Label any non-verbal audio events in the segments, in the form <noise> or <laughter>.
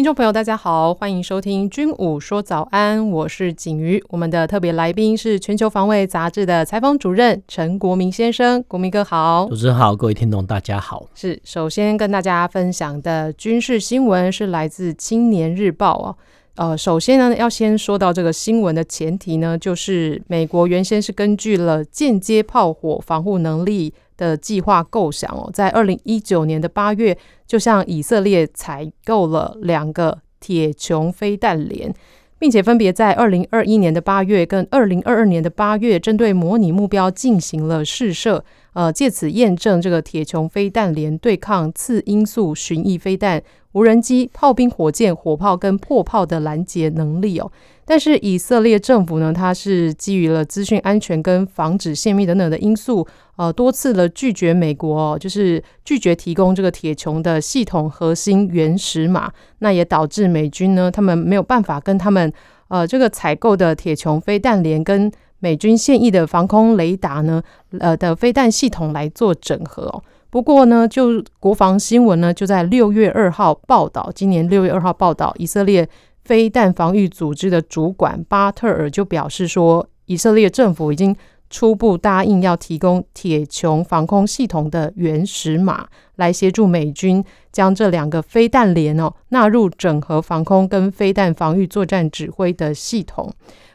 听众朋友，大家好，欢迎收听《军武说早安》，我是景瑜。我们的特别来宾是《全球防卫杂志》的采访主任陈国民先生，国民哥好。主持人好，各位听众大家好。是，首先跟大家分享的军事新闻是来自《青年日报》哦。呃，首先呢，要先说到这个新闻的前提呢，就是美国原先是根据了间接炮火防护能力的计划构想哦，在二零一九年的八月，就向以色列采购了两个铁穹飞弹连，并且分别在二零二一年的八月跟二零二二年的八月，针对模拟目标进行了试射，呃，借此验证这个铁穹飞弹连对抗次音速巡弋飞弹。无人机、炮兵、火箭、火炮跟破炮的拦截能力哦，但是以色列政府呢，它是基于了资讯安全跟防止泄密等等的因素，呃，多次的拒绝美国哦，就是拒绝提供这个铁穹的系统核心原始码，那也导致美军呢，他们没有办法跟他们呃这个采购的铁穹飞弹连跟美军现役的防空雷达呢，呃的飞弹系统来做整合。不过呢，就国防新闻呢，就在六月二号报道，今年六月二号报道，以色列飞弹防御组织的主管巴特尔就表示说，以色列政府已经初步答应要提供铁穹防空系统的原始码，来协助美军将这两个飞弹连哦纳入整合防空跟飞弹防御作战指挥的系统。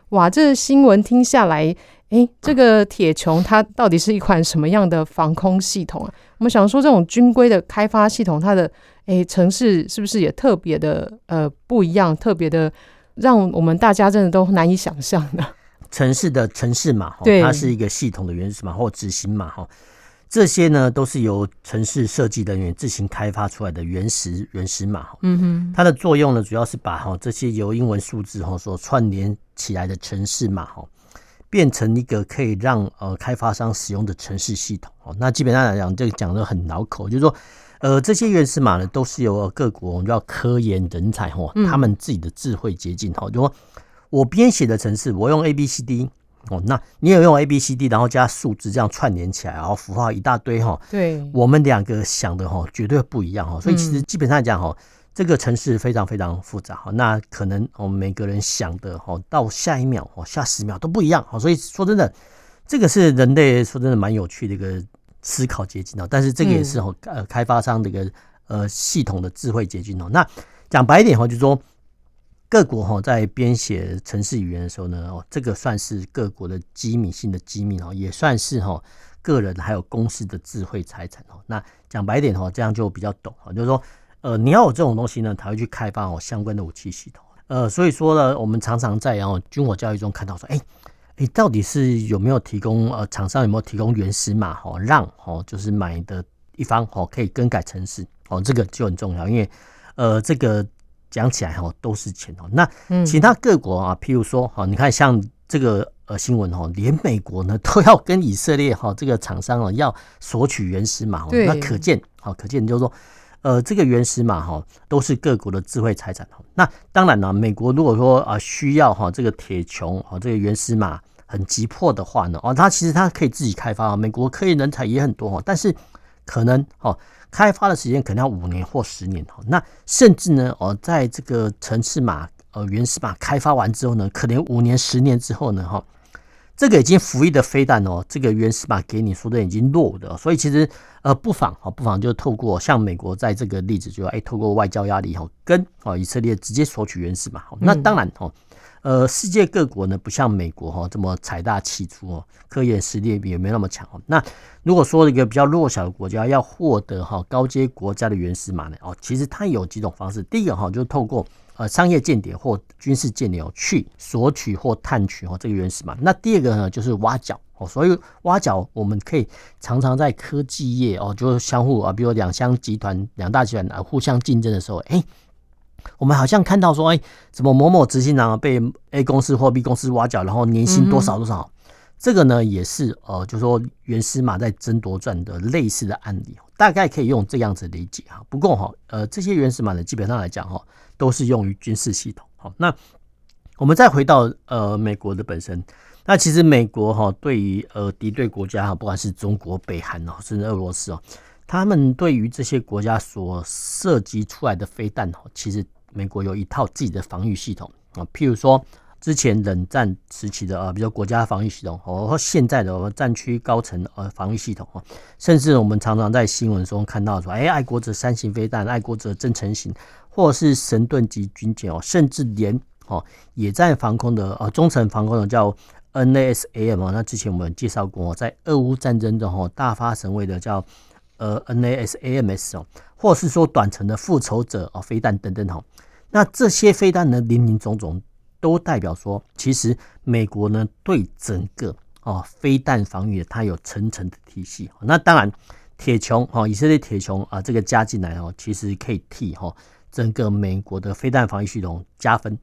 哇，这个新闻听下来。诶，这个铁穹它到底是一款什么样的防空系统啊？我们想说，这种军规的开发系统，它的诶城市是不是也特别的呃不一样，特别的让我们大家真的都难以想象的？程式的城市码，对，它是一个系统的原始码或执行码哈，这些呢都是由城市设计人员自行开发出来的原始原始码。嗯哼，它的作用呢，主要是把哈这些由英文数字哈所串联起来的城市码哈。变成一个可以让呃开发商使用的城市系统哦。那基本上来讲，这个讲的很绕口，就是说，呃，这些原始码呢，都是由各国我们叫科研人才哈，他们自己的智慧结晶哈。就说我编写的程式，我用 A B C D 哦，那你也用 A B C D，然后加数字这样串联起来，然后符号一大堆哈。对，我们两个想的哈绝对不一样哈。所以其实基本上讲哈。这个城市非常非常复杂哈，那可能我们每个人想的哈，到下一秒哦，下十秒都不一样哈，所以说真的，这个是人类说真的蛮有趣的一个思考结晶哦。但是这个也是哦，呃，开发商的一个呃系统的智慧结晶哦。那讲白一点哈，就是说各国哈在编写程式语言的时候呢，哦，这个算是各国的机密性的机密哦，也算是哈个人还有公司的智慧财产哦。那讲白点哈，这样就比较懂哈，就是说。呃，你要有这种东西呢，才会去开发哦相关的武器系统。呃，所以说呢，我们常常在然后军火教育中看到说，哎、欸，哎、欸，到底是有没有提供呃厂商有没有提供原始码哈，让哦就是买的一方哦可以更改程式哦，这个就很重要，因为呃这个讲起来哈都是钱哦。那其他各国啊，譬如说哈，你看像这个呃新闻哈，连美国呢都要跟以色列哈这个厂商啊要索取原始码，那可见好可见就是说。呃，这个原始码哈都是各国的智慧财产哈。那当然了，美国如果说啊需要哈这个铁穹哈这个原始码很急迫的话呢，哦，它其实它可以自己开发啊。美国科研人才也很多哈，但是可能哈开发的时间可能要五年或十年哈。那甚至呢哦，在这个程式码呃原始码开发完之后呢，可能五年十年之后呢哈。这个已经服役的飞弹哦，这个原始码给你说的已经落伍的，所以其实呃不妨不妨就透过像美国在这个例子，就哎透过外交压力哈，跟哦以色列直接索取原始码。那当然哈，呃世界各国呢不像美国哈这么财大气粗哦，科研实力也没有那么强哦。那如果说一个比较弱小的国家要获得哈高阶国家的原始码呢，哦其实它有几种方式，第一个哈就是透过。呃，商业间谍或军事间谍去索取或探取哦，这个原始码。那第二个呢，就是挖角哦。所以挖角，我们可以常常在科技业哦，就相互啊，比如两相集团、两大集团啊互相竞争的时候，哎，我们好像看到说，哎，怎么某某执行长被 A 公司或 B 公司挖角，然后年薪多少多少？嗯、这个呢，也是呃，就是说原始码在争夺战的类似的案例，大概可以用这样子理解哈。不过哈，呃，这些原始码呢，基本上来讲哈，都是用于军事系统。好，那我们再回到呃美国的本身，那其实美国哈对于呃敌对国家哈，不管是中国、北韩哦，甚至俄罗斯哦，他们对于这些国家所涉及出来的飞弹哦，其实。美国有一套自己的防御系统啊，譬如说之前冷战时期的啊，比如说国家防御系统，和现在的战区高层呃防御系统啊，甚至我们常常在新闻中看到说，哎，爱国者三型飞弹、爱国者增程型，或是神盾级军舰哦，甚至连哦野战防空的呃中程防空的叫 NASAM，那之前我们介绍过，在俄乌战争中哦大发神威的叫呃 NASAMS 哦，或是说短程的复仇者哦飞弹等等哈。那这些飞弹呢，林林总总，都代表说，其实美国呢对整个哦飞弹防御，它有层层的体系。那当然，铁穹哈以色列铁穹啊，这个加进来哦，其实可以替哈整个美国的飞弹防御系统加分。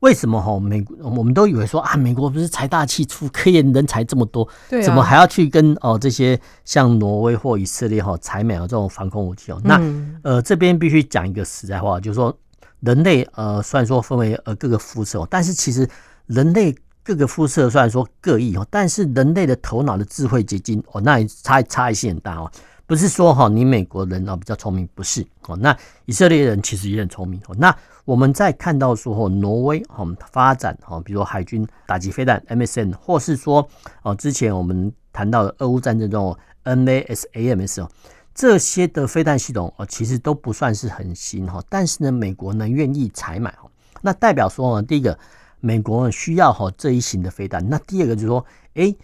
为什么哈美国我们都以为说啊，美国不是财大气粗，科研人才这么多，对啊，怎么还要去跟哦这些像挪威或以色列哈采买这种防空武器哦？那呃这边必须讲一个实在话，就是说。人类呃，虽然说分为呃各个肤色，但是其实人类各个肤色虽然说各异哦，但是人类的头脑的智慧结晶哦，那差差异性很大哦。不是说哈，你美国人哦比较聪明，不是哦。那以色列人其实也很聪明哦。那我们在看到说哦，挪威哦发展哦，比如说海军打击飞弹 M S N，或是说哦之前我们谈到的俄乌战争中 NASAMS 哦。这些的飞弹系统哦，其实都不算是很新哈，但是呢，美国呢愿意采买哈，那代表说呢，第一个，美国需要哈这一型的飞弹，那第二个就是说，哎，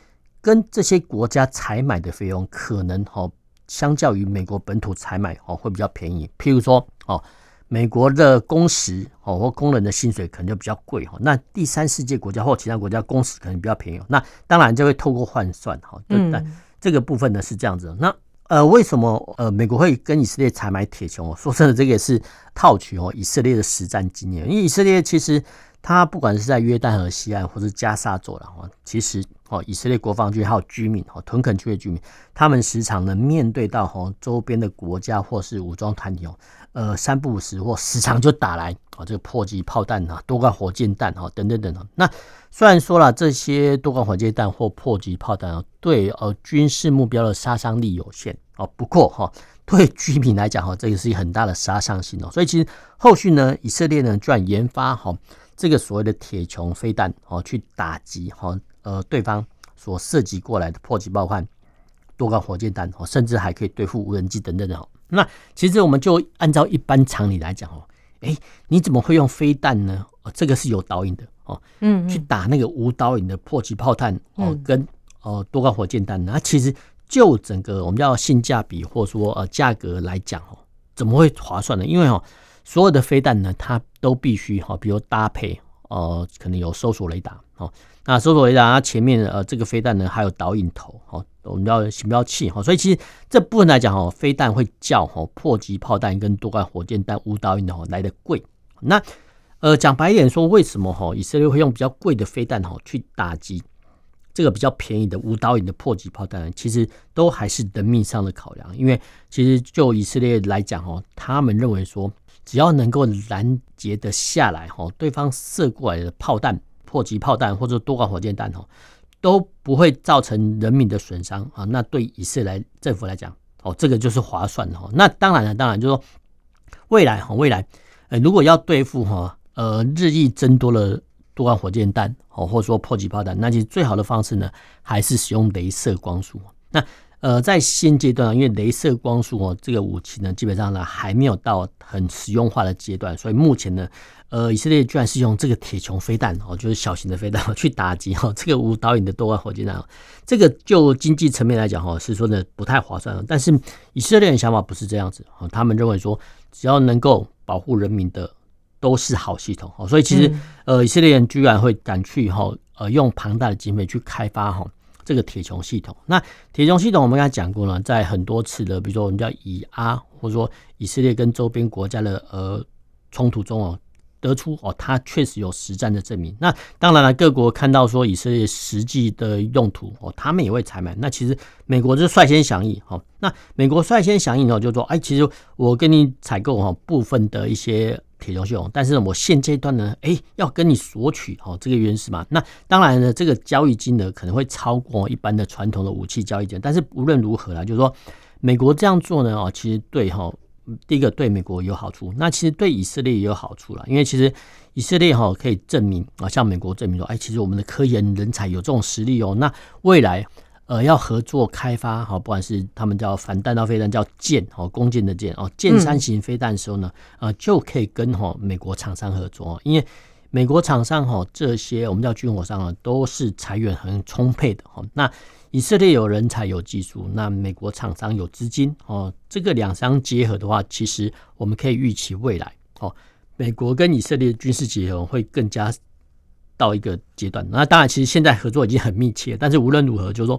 跟这些国家采买的费用可能哈，相较于美国本土采买哦会比较便宜，譬如说哦，美国的工时哦或工人的薪水可能就比较贵哈，那第三世界国家或其他国家工时可能比较便宜，那当然就会透过换算哈，对，但这个部分呢是这样子，那。呃，为什么呃美国会跟以色列采买铁穹？说真的，这个也是套取哦以色列的实战经验。因为以色列其实它不管是在约旦河西岸或是加沙走廊，其实哦以色列国防军还有居民哦屯垦区的居民，他们时常呢面对到哦周边的国家或是武装团体哦，呃三不五时或时常就打来哦这个迫击炮弹啊、多管火箭弹啊等等等等。那虽然说了这些多管火箭弹或迫击炮弹对呃军事目标的杀伤力有限哦，不过哈对居民来讲哈，这个是一很大的杀伤性哦。所以其实后续呢，以色列呢居然研发哈这个所谓的铁穹飞弹哦，去打击哈呃对方所涉及过来的迫击炮弹、多管火箭弹哦，甚至还可以对付无人机等等的。那其实我们就按照一般常理来讲哦，哎，你怎么会用飞弹呢？哦，这个是有导引的。哦，嗯，去打那个无导引的迫击炮弹哦，跟呃多管火箭弹，那其实就整个我们叫性价比或者说呃价格来讲哦，怎么会划算呢？因为哦，所有的飞弹呢，它都必须哈，比如搭配呃，可能有搜索雷达哦，那搜索雷达它前面呃这个飞弹呢还有导引头哦，我们叫行标器哈，所以其实这部分来讲哦，飞弹会较哦迫击炮弹跟多管火箭弹无导引的哦来的贵，那。呃，讲白一点说，为什么哈以色列会用比较贵的飞弹哈去打击这个比较便宜的无导引的迫击炮弹？其实都还是人命上的考量。因为其实就以色列来讲哦，他们认为说，只要能够拦截得下来哈，对方射过来的炮弹、迫击炮弹或者多管火箭弹哦，都不会造成人民的损伤啊。那对以色列政府来讲，哦，这个就是划算的。那当然了，当然就是说未来哈，未来呃，如果要对付哈。呃，日益增多的多管火箭弹哦，或者说迫击炮弹，那其实最好的方式呢，还是使用镭射光束。那呃，在现阶段，因为镭射光束哦，这个武器呢，基本上呢还没有到很实用化的阶段，所以目前呢，呃，以色列居然是用这个铁穹飞弹哦，就是小型的飞弹 <laughs> 去打击哈这个无导引的多管火箭弹，这个就经济层面来讲哈，是说呢不太划算。但是以色列人想法不是这样子啊，他们认为说，只要能够保护人民的。都是好系统哦，所以其实呃，以色列人居然会敢去哈呃用庞大的经费去开发哈这个铁穹系统。那铁穹系统我们刚才讲过了，在很多次的，比如说我们叫以阿或者说以色列跟周边国家的呃冲突中哦。得出哦，它确实有实战的证明。那当然了，各国看到说以色列实际的用途哦，他们也会采买。那其实美国就率先响应哦。那美国率先响应呢，就说哎，其实我跟你采购哈部分的一些铁穹系统，但是我现阶段呢，哎，要跟你索取哦这个原始码。那当然呢，这个交易金额可能会超过一般的传统的武器交易金。但是无论如何啦，就是说美国这样做呢，哦，其实对哈。第一个对美国有好处，那其实对以色列也有好处了，因为其实以色列哈可以证明啊，向美国证明说，哎，其实我们的科研人才有这种实力哦。那未来呃要合作开发哈，不管是他们叫反弹道飞弹叫箭哦，弓箭的箭哦，箭三型飞弹的时候呢，呃就可以跟哈美国厂商合作，因为美国厂商哈这些我们叫军火商啊，都是财源很充沛的哈。那以色列有人才有技术，那美国厂商有资金哦，这个两相结合的话，其实我们可以预期未来哦，美国跟以色列军事结合会更加到一个阶段。那当然，其实现在合作已经很密切，但是无论如何，就是说，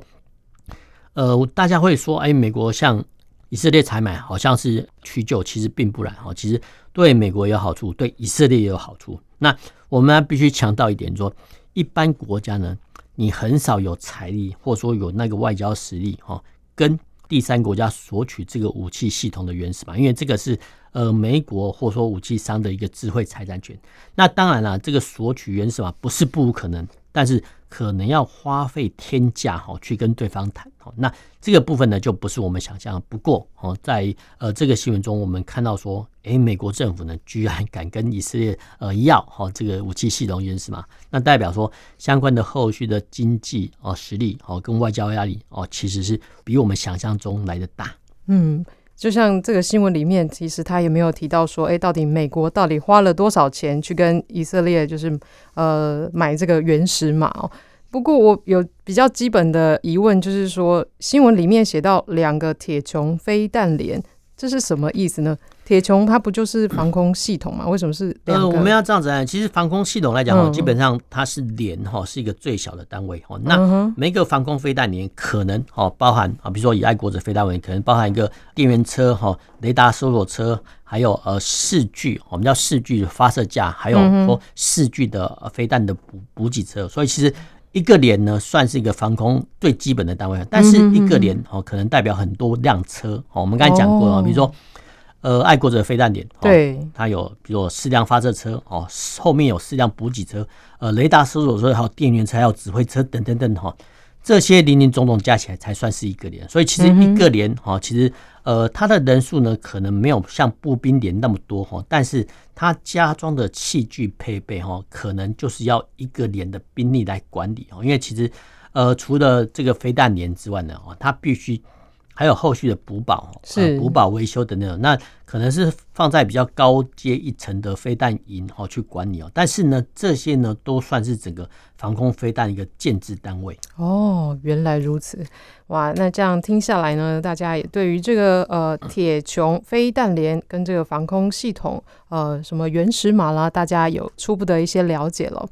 呃，大家会说，哎，美国向以色列采买好像是屈就，其实并不然哦，其实对美国有好处，对以色列也有好处。那我们必须强调一点，说一般国家呢。你很少有财力，或者说有那个外交实力，哈，跟第三国家索取这个武器系统的原始码，因为这个是呃美国或说武器商的一个智慧财产权。那当然了，这个索取原始码不是不可能，但是可能要花费天价哈去跟对方谈。那这个部分呢，就不是我们想象。不过哦，在呃这个新闻中，我们看到说，哎，美国政府呢，居然敢跟以色列呃要哈这个武器系统原始码，那代表说相关的后续的经济哦实力哦跟外交压力哦，其实是比我们想象中来的大。嗯，就像这个新闻里面，其实他也没有提到说，哎，到底美国到底花了多少钱去跟以色列就是呃买这个原始码哦。不过我有比较基本的疑问，就是说新闻里面写到两个铁穹飞弹连，这是什么意思呢？铁穹它不就是防空系统吗？为什么是两个？呃，我们要这样子来，其实防空系统来讲哦，基本上它是连哈，是一个最小的单位哈。那每个防空飞弹连可能哈包含啊，比如说以爱国者飞弹为例，可能包含一个电源车哈、雷达搜索车，还有呃视距，我们叫视距发射架，还有说视距的飞弹的补补给车，所以其实。一个连呢，算是一个防空最基本的单位，但是一个连哦，可能代表很多辆车哦。我们刚才讲过啊，比如说呃，爱国者飞弹连，对，它有比如说四辆发射车哦，后面有四辆补给车，呃，雷达搜索车，还有电源车，还有指挥车等等等哈。这些林林总总加起来才算是一个连，所以其实一个连哈，其实呃，它的人数呢可能没有像步兵连那么多哈，但是它加装的器具配备哈，可能就是要一个连的兵力来管理哦，因为其实呃，除了这个飞弹连之外呢，哦，它必须。还有后续的补保、是补保维修等等，那可能是放在比较高阶一层的飞弹营哦去管理哦。但是呢，这些呢都算是整个防空飞弹一个建制单位。哦，原来如此，哇！那这样听下来呢，大家也对于这个呃铁穹飞弹连跟这个防空系统呃什么原始码啦，大家有初步的一些了解了。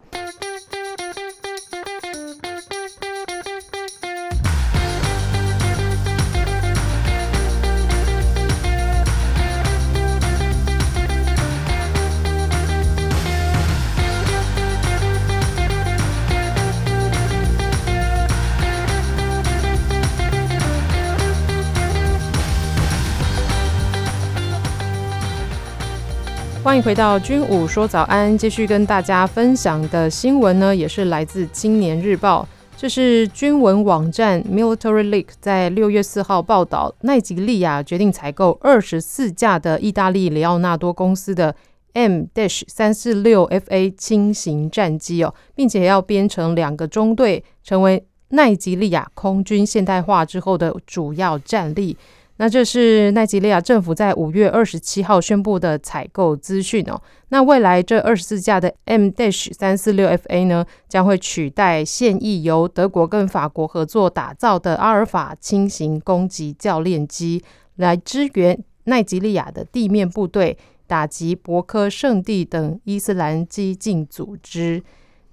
回到军武说早安，继续跟大家分享的新闻呢，也是来自《青年日报》。这是军文网站 Military Leak 在六月四号报道，奈及利亚决定采购二十四架的意大利雷奥纳多公司的 M Dash 三四六 FA 轻型战机哦，并且要编成两个中队，成为奈及利亚空军现代化之后的主要战力。那这是奈及利亚政府在五月二十七号宣布的采购资讯哦。那未来这二十四架的 M Dash 三四六 FA 呢，将会取代现役由德国跟法国合作打造的阿尔法轻型攻击教练机，来支援奈及利亚的地面部队打击博科圣地等伊斯兰激进组织。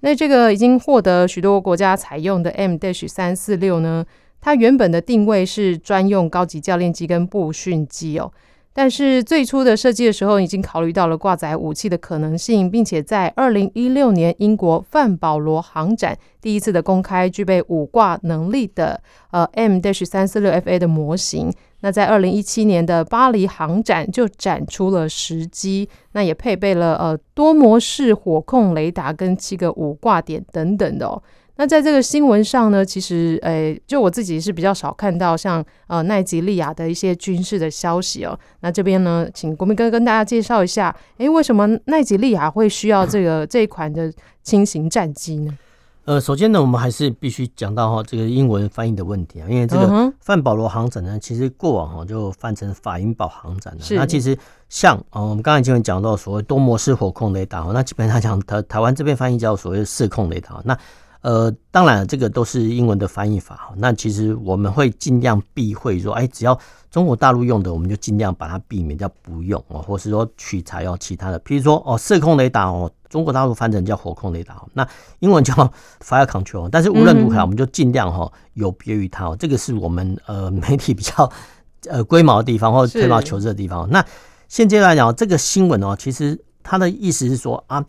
那这个已经获得许多国家采用的 M Dash 三四六呢，它原本的定位是专用高级教练机跟步训机哦，但是最初的设计的时候，已经考虑到了挂载武器的可能性，并且在二零一六年英国范保罗航展第一次的公开具备五挂能力的呃 M dash 三四六 FA 的模型。那在二零一七年的巴黎航展就展出了时机，那也配备了呃多模式火控雷达跟七个五挂点等等的哦。那在这个新闻上呢，其实，诶、欸，就我自己是比较少看到像呃奈及利亚的一些军事的消息哦。那这边呢，请国民哥跟大家介绍一下，诶、欸，为什么奈及利亚会需要这个 <coughs> 这一款的轻型战机呢？呃，首先呢，我们还是必须讲到哈这个英文翻译的问题啊，因为这个范保罗航展呢，其实过往哈就翻成法英堡航展了。那其实像啊，我们刚才前面讲到所谓多模式火控雷达，那基本上讲台台湾这边翻译叫所谓的射控雷达，那。呃，当然，这个都是英文的翻译法。那其实我们会尽量避讳说，哎，只要中国大陆用的，我们就尽量把它避免掉不用哦，或是说取材哦其他的，譬如说哦，射控雷达哦，中国大陆翻成叫火控雷达，那英文叫 <laughs> fire control。但是无论如何，我们就尽量哈有别于它哦。这个是我们呃 <laughs> 媒体比较呃龟毛的地方，或者吹毛求疵的地方。那现阶段来讲，这个新闻哦，其实它的意思是说啊。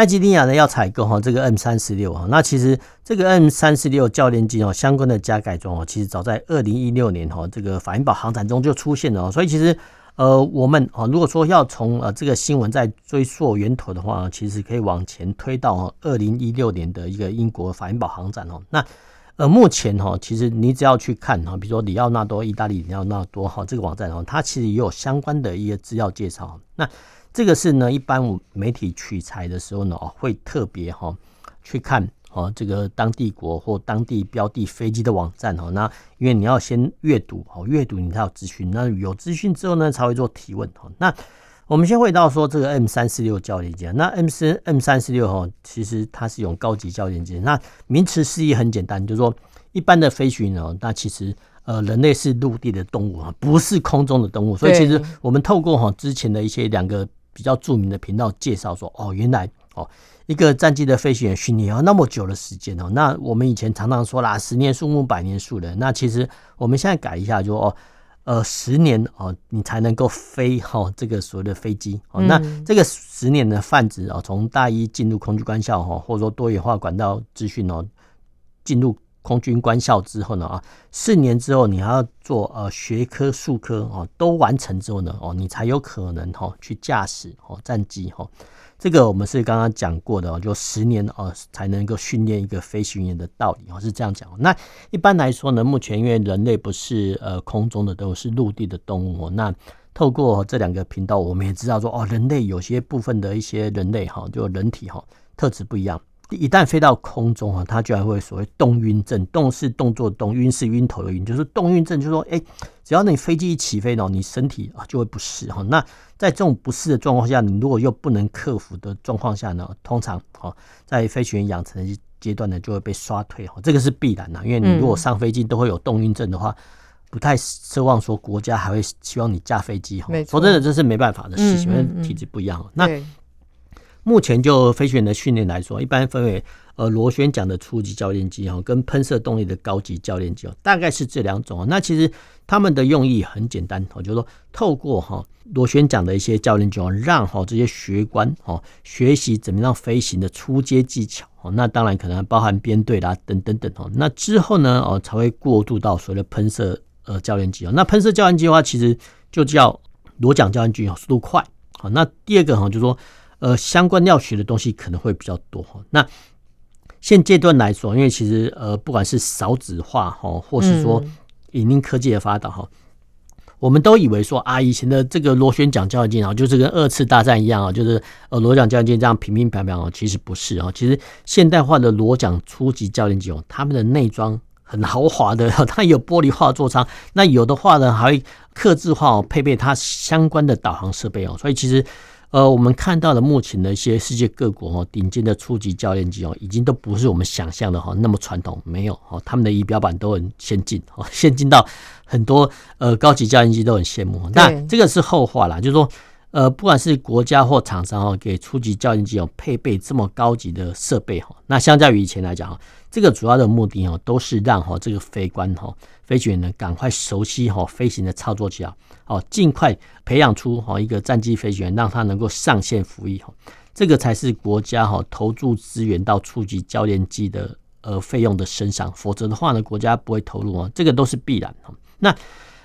奈及利亚呢要采购哈这个 M 三十六哈，那其实这个 M 三十六教练机哦相关的加改装哦，其实早在二零一六年哈这个法英堡航展中就出现了，所以其实呃我们啊如果说要从呃这个新闻再追溯源头的话，其实可以往前推到二零一六年的一个英国法英堡航展哦。那呃目前哈其实你只要去看哈，比如说里奥纳多意大利里奥纳多哈这个网站哦，它其实也有相关的一些资料介绍。那这个是呢，一般我媒体取材的时候呢，哦，会特别哈去看哦，这个当地国或当地标的飞机的网站哦。那因为你要先阅读哦，阅读你才有资讯。那有资讯之后呢，才会做提问哦。那我们先回到说这个 M 三四六教练机，那 M 三 M 三四六哈，其实它是一种高级教练机。那名词释义很简单，就是说一般的飞行员哦，那其实呃，人类是陆地的动物啊，不是空中的动物。所以其实我们透过哈之前的一些两个。比较著名的频道介绍说，哦，原来哦，一个战机的飞行员训练要那么久的时间哦。那我们以前常常说啦，十年树木，百年树人。那其实我们现在改一下，就哦，呃，十年哦，你才能够飞哈这个所谓的飞机哦。那这个十年的泛指哦，从大一进入空军官校哈，或者说多元化管道资讯哦，进入。空军官校之后呢啊，四年之后你还要做呃学科、术科哦，都完成之后呢哦，你才有可能哈去驾驶哦战机哈。这个我们是刚刚讲过的哦，就十年哦才能够训练一个飞行员的道理哦，是这样讲。那一般来说呢，目前因为人类不是呃空中的动物，是陆地的动物哦。那透过这两个频道，我们也知道说哦，人类有些部分的一些人类哈，就人体哈特质不一样。一旦飞到空中啊，它居然会所谓动晕症，动是动作动，晕是晕头的晕，就是动晕症，就是说，哎，只要你飞机一起飞呢，你身体啊就会不适哈。那在这种不适的状况下，你如果又不能克服的状况下呢，通常哈，在飞行员养成的阶段呢，就会被刷退哈，这个是必然的，因为你如果上飞机都会有动晕症的话，不太奢望说国家还会希望你驾飞机哈。说真的，这是没办法的事情，因为体质不一样。那目前就飞行员的训练来说，一般分为呃螺旋桨的初级教练机哈，跟喷射动力的高级教练机哦，大概是这两种哦。那其实他们的用意很简单，就是说透过哈螺旋桨的一些教练机哦，让哈这些学官哦学习怎么样飞行的初阶技巧哦。那当然可能包含编队啦等等等哦。那之后呢哦才会过渡到所谓的喷射呃教练机哦。那喷射教练机的话，其实就叫螺桨教练机哦，速度快。好，那第二个哈就是说。呃，相关要学的东西可能会比较多哈。那现阶段来说，因为其实呃，不管是少子化哈，或是说影音科技的发达哈，我们都以为说啊，以前的这个螺旋桨教练机啊，就是跟二次大战一样啊，就是呃螺桨教练机这样平平平平哦，其实不是啊。其实现代化的螺桨初级教练机哦，他们的内装很豪华的，它有玻璃化座舱，那有的话呢，还会刻制化哦，配备它相关的导航设备哦，所以其实。呃，我们看到的目前的一些世界各国哦，顶尖的初级教练机哦，已经都不是我们想象的哈那么传统，没有哦，他们的仪表板都很先进哦，<laughs> 先进到很多呃高级教练机都很羡慕。那这个是后话啦，就是说呃，不管是国家或厂商哦，给初级教练机哦配备这么高级的设备哈，那相较于以前来讲哈，这个主要的目的哦，都是让哈这个飞官哈飞行员呢赶快熟悉哈飞行的操作技巧，哦，尽快培养出哈一个战机飞行员，让他能够上线服役哈，这个才是国家哈投注资源到初级教练机的呃费用的身上，否则的话呢，国家不会投入啊，这个都是必然哈。那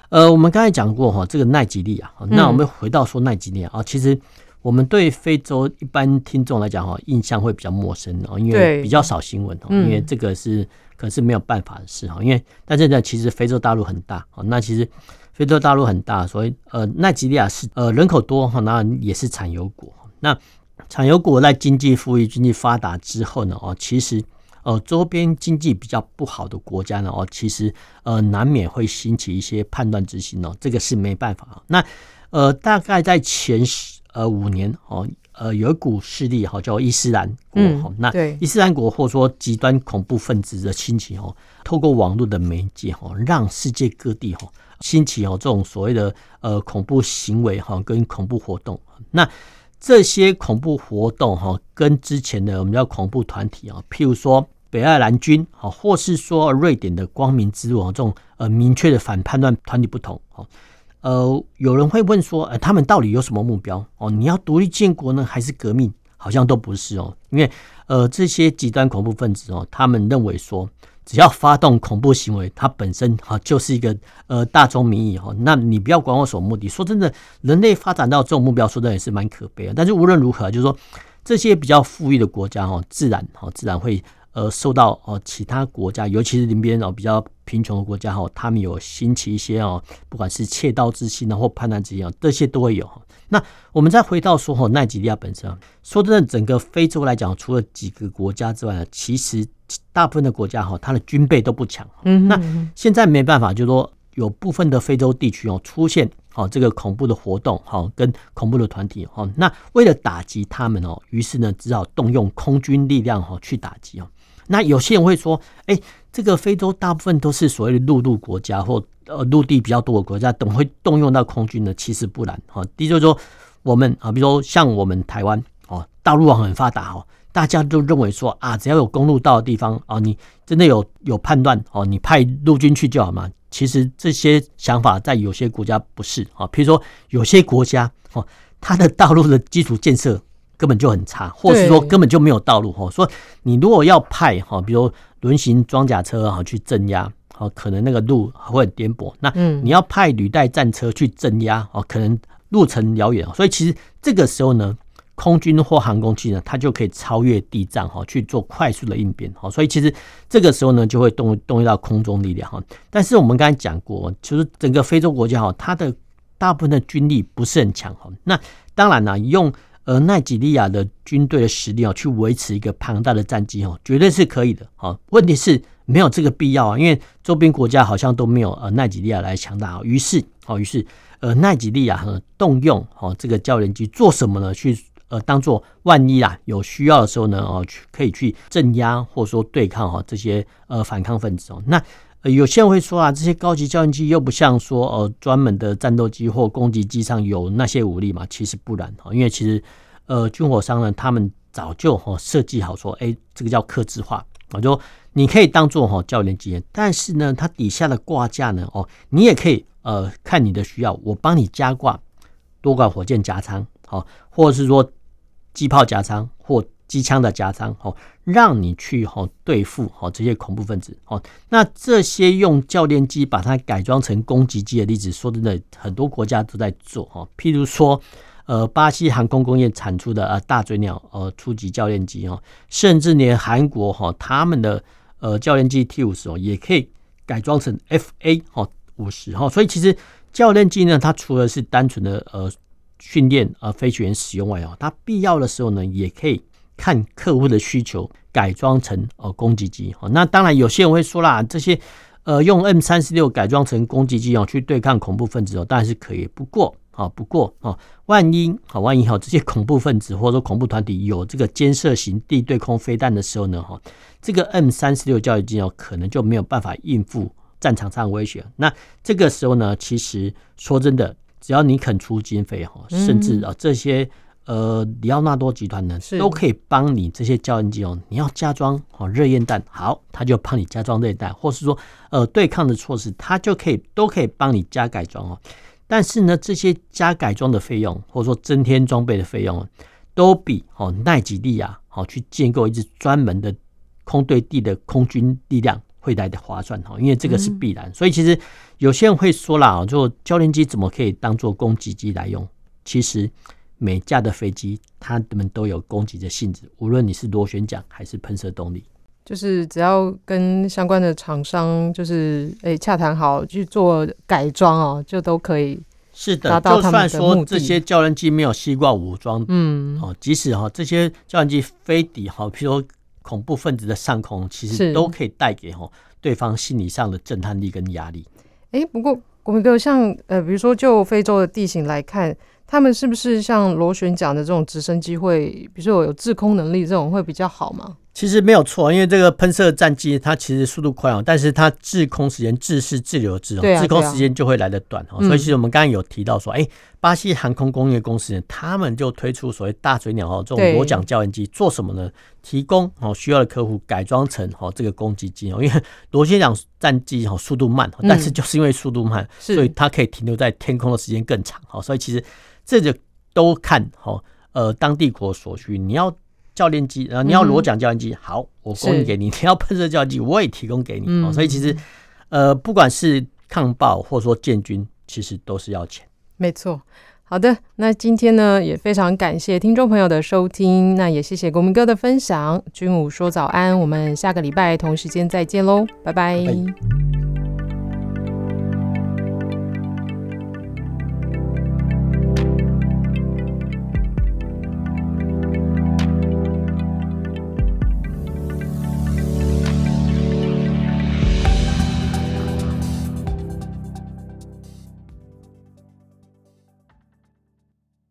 呃，我们刚才讲过哈，这个奈吉利亚，那我们回到说奈吉利亚啊，其实我们对非洲一般听众来讲哈，印象会比较陌生哦，因为比较少新闻哦，因为这个是可是没有办法的事哈，因为但是呢，其实非洲大陆很大哦，那其实非洲大陆很大，所以呃，奈吉利亚是呃人口多哈，那也是产油国，那产油国在经济富裕、经济发达之后呢，哦，其实。呃，周边经济比较不好的国家呢，哦，其实呃难免会兴起一些叛乱之心哦，这个是没办法。那呃，大概在前十呃五年哦，呃有一股势力哈叫伊斯兰国，嗯，那伊斯兰国或者说极端恐怖分子的兴起哦，透过网络的媒介哈，让世界各地哈兴起哦这种所谓的呃恐怖行为哈跟恐怖活动。那这些恐怖活动哈跟之前的我们叫恐怖团体啊，譬如说。北爱尔兰军，好，或是说瑞典的光明之路这种呃明确的反叛乱团体不同，呃，有人会问说，呃，他们到底有什么目标？哦，你要独立建国呢，还是革命？好像都不是哦，因为呃，这些极端恐怖分子哦，他们认为说，只要发动恐怖行为，它本身哈就是一个呃大众民意哈，那你不要管我什么目的。说真的，人类发展到这种目标，说真的也是蛮可悲的。但是无论如何，就是说这些比较富裕的国家哦，自然哈，自然会。呃，受到哦其他国家，尤其是邻边哦比较贫穷的国家哈，他们有兴起一些哦，不管是窃盗之心啊，或叛乱之心啊，这些都会有。那我们再回到说哈，奈及利亚本身，说真的，整个非洲来讲，除了几个国家之外，其实大部分的国家哈，它的军备都不强。嗯，那现在没办法，就是说有部分的非洲地区哦出现哦这个恐怖的活动哈，跟恐怖的团体哈，那为了打击他们哦，于是呢只好动用空军力量哈去打击哦。那有些人会说，哎，这个非洲大部分都是所谓的陆路国家或呃陆地比较多的国家，怎么会动用到空军呢？其实不然哈。第一就是说，我们啊，比如说像我们台湾哦，大陆网很发达哦，大家都认为说啊，只要有公路到的地方啊，你真的有有判断哦，你派陆军去就好嘛。其实这些想法在有些国家不是啊，比如说有些国家哦，它的道路的基础建设。根本就很差，或是说根本就没有道路哈。说你如果要派哈，比如轮型装甲车哈去镇压，哦，可能那个路会很颠簸。那你要派履带战车去镇压哦，可能路程遥远。所以其实这个时候呢，空军或航空器呢，它就可以超越地障哈去做快速的应变。哈，所以其实这个时候呢，就会动动用到空中力量哈。但是我们刚才讲过，其实整个非洲国家哈，它的大部分的军力不是很强哈。那当然了，用而奈及利亚的军队的实力哦，去维持一个庞大的战绩哦，绝对是可以的。好，问题是没有这个必要啊，因为周边国家好像都没有呃奈及利亚来强大。于是，哦，于是呃奈及利亚和动用哦这个教练机做什么呢？去呃当做万一啊有需要的时候呢哦，去可以去镇压或者说对抗哈这些呃反抗分子哦。那有些人会说啊，这些高级教练机又不像说呃专门的战斗机或攻击机上有那些武力嘛，其实不然哈，因为其实呃军火商呢，他们早就哈设计好说，哎，这个叫克制化，我就你可以当做哈教练机，但是呢，它底下的挂架呢，哦，你也可以呃看你的需要，我帮你加挂多管火箭夹舱，好，或者是说机炮夹舱或。机枪的加仓，哦，让你去哦对付哦这些恐怖分子，哦，那这些用教练机把它改装成攻击机的例子，说真的，很多国家都在做哈。譬如说，呃，巴西航空工业产出的呃大嘴鸟呃初级教练机哈，甚至连韩国哈他们的呃教练机 T 五十哦也可以改装成 FA 哈五十哈。所以其实教练机呢，它除了是单纯的呃训练呃飞行员使用外哦，它必要的时候呢也可以。看客户的需求，改装成哦攻击机。哦那当然有些人会说啦，这些呃用 M 三十六改装成攻击机哦，去对抗恐怖分子哦，当然是可以。不过啊，不过啊，万一啊，万一哈这些恐怖分子或者说恐怖团体有这个肩射型地对空飞弹的时候呢，哈，这个 M 三十六教育机哦，可能就没有办法应付战场上的威胁。那这个时候呢，其实说真的，只要你肯出经费哈，甚至啊这些呃里奥纳多集团呢，都可以帮你这些教练机哦，你要加装哦热焰弹，好，他就帮你加装热焰弹，或是说呃对抗的措施，他就可以都可以帮你加改装哦。但是呢，这些加改装的费用，或者说增添装备的费用，都比哦奈吉利亚好去建构一支专门的空对地的空军力量会来的划算哦，因为这个是必然。所以其实有些人会说啦，就教练机怎么可以当做攻击机来用？其实每架的飞机，它们都有攻击的性质，无论你是螺旋桨还是喷射动力。就是只要跟相关的厂商就是诶、欸、洽谈好去做改装哦，就都可以是的。就算说这些教练机没有西瓜武装，嗯，哦，即使哈这些教练机飞抵哈，譬如说恐怖分子的上空，其实都可以带给哈对方心理上的震撼力跟压力。哎、欸，不过国铭哥，像呃，比如说就非洲的地形来看，他们是不是像螺旋桨的这种直升机会，比如说有制空能力这种会比较好吗？其实没有错，因为这个喷射战机它其实速度快哦，但是它滞空时间滞是滞留滞哦，滞空时间就会来得短哦。所以其实我们刚刚有提到说，哎，巴西航空工业公司呢，他们就推出所谓大嘴鸟哦这种螺桨教练机，做什么呢？提供哦需要的客户改装成哦这个攻击机哦，因为螺旋桨战机哦速度慢，但是就是因为速度慢，所以它可以停留在天空的时间更长哦。所以其实这就都看哦呃当地国所需，你要。教练机，然后你要裸桨教练机，嗯，好，我供应给你；你要喷射教练机，我也提供给你。嗯，所以其实，呃，不管是抗暴或者说建军，其实都是要钱。没错。好的，那今天呢也非常感谢听众朋友的收听，那也谢谢国民哥的分享。军武说早安，我们下个礼拜同时间再见喽，拜拜。拜拜。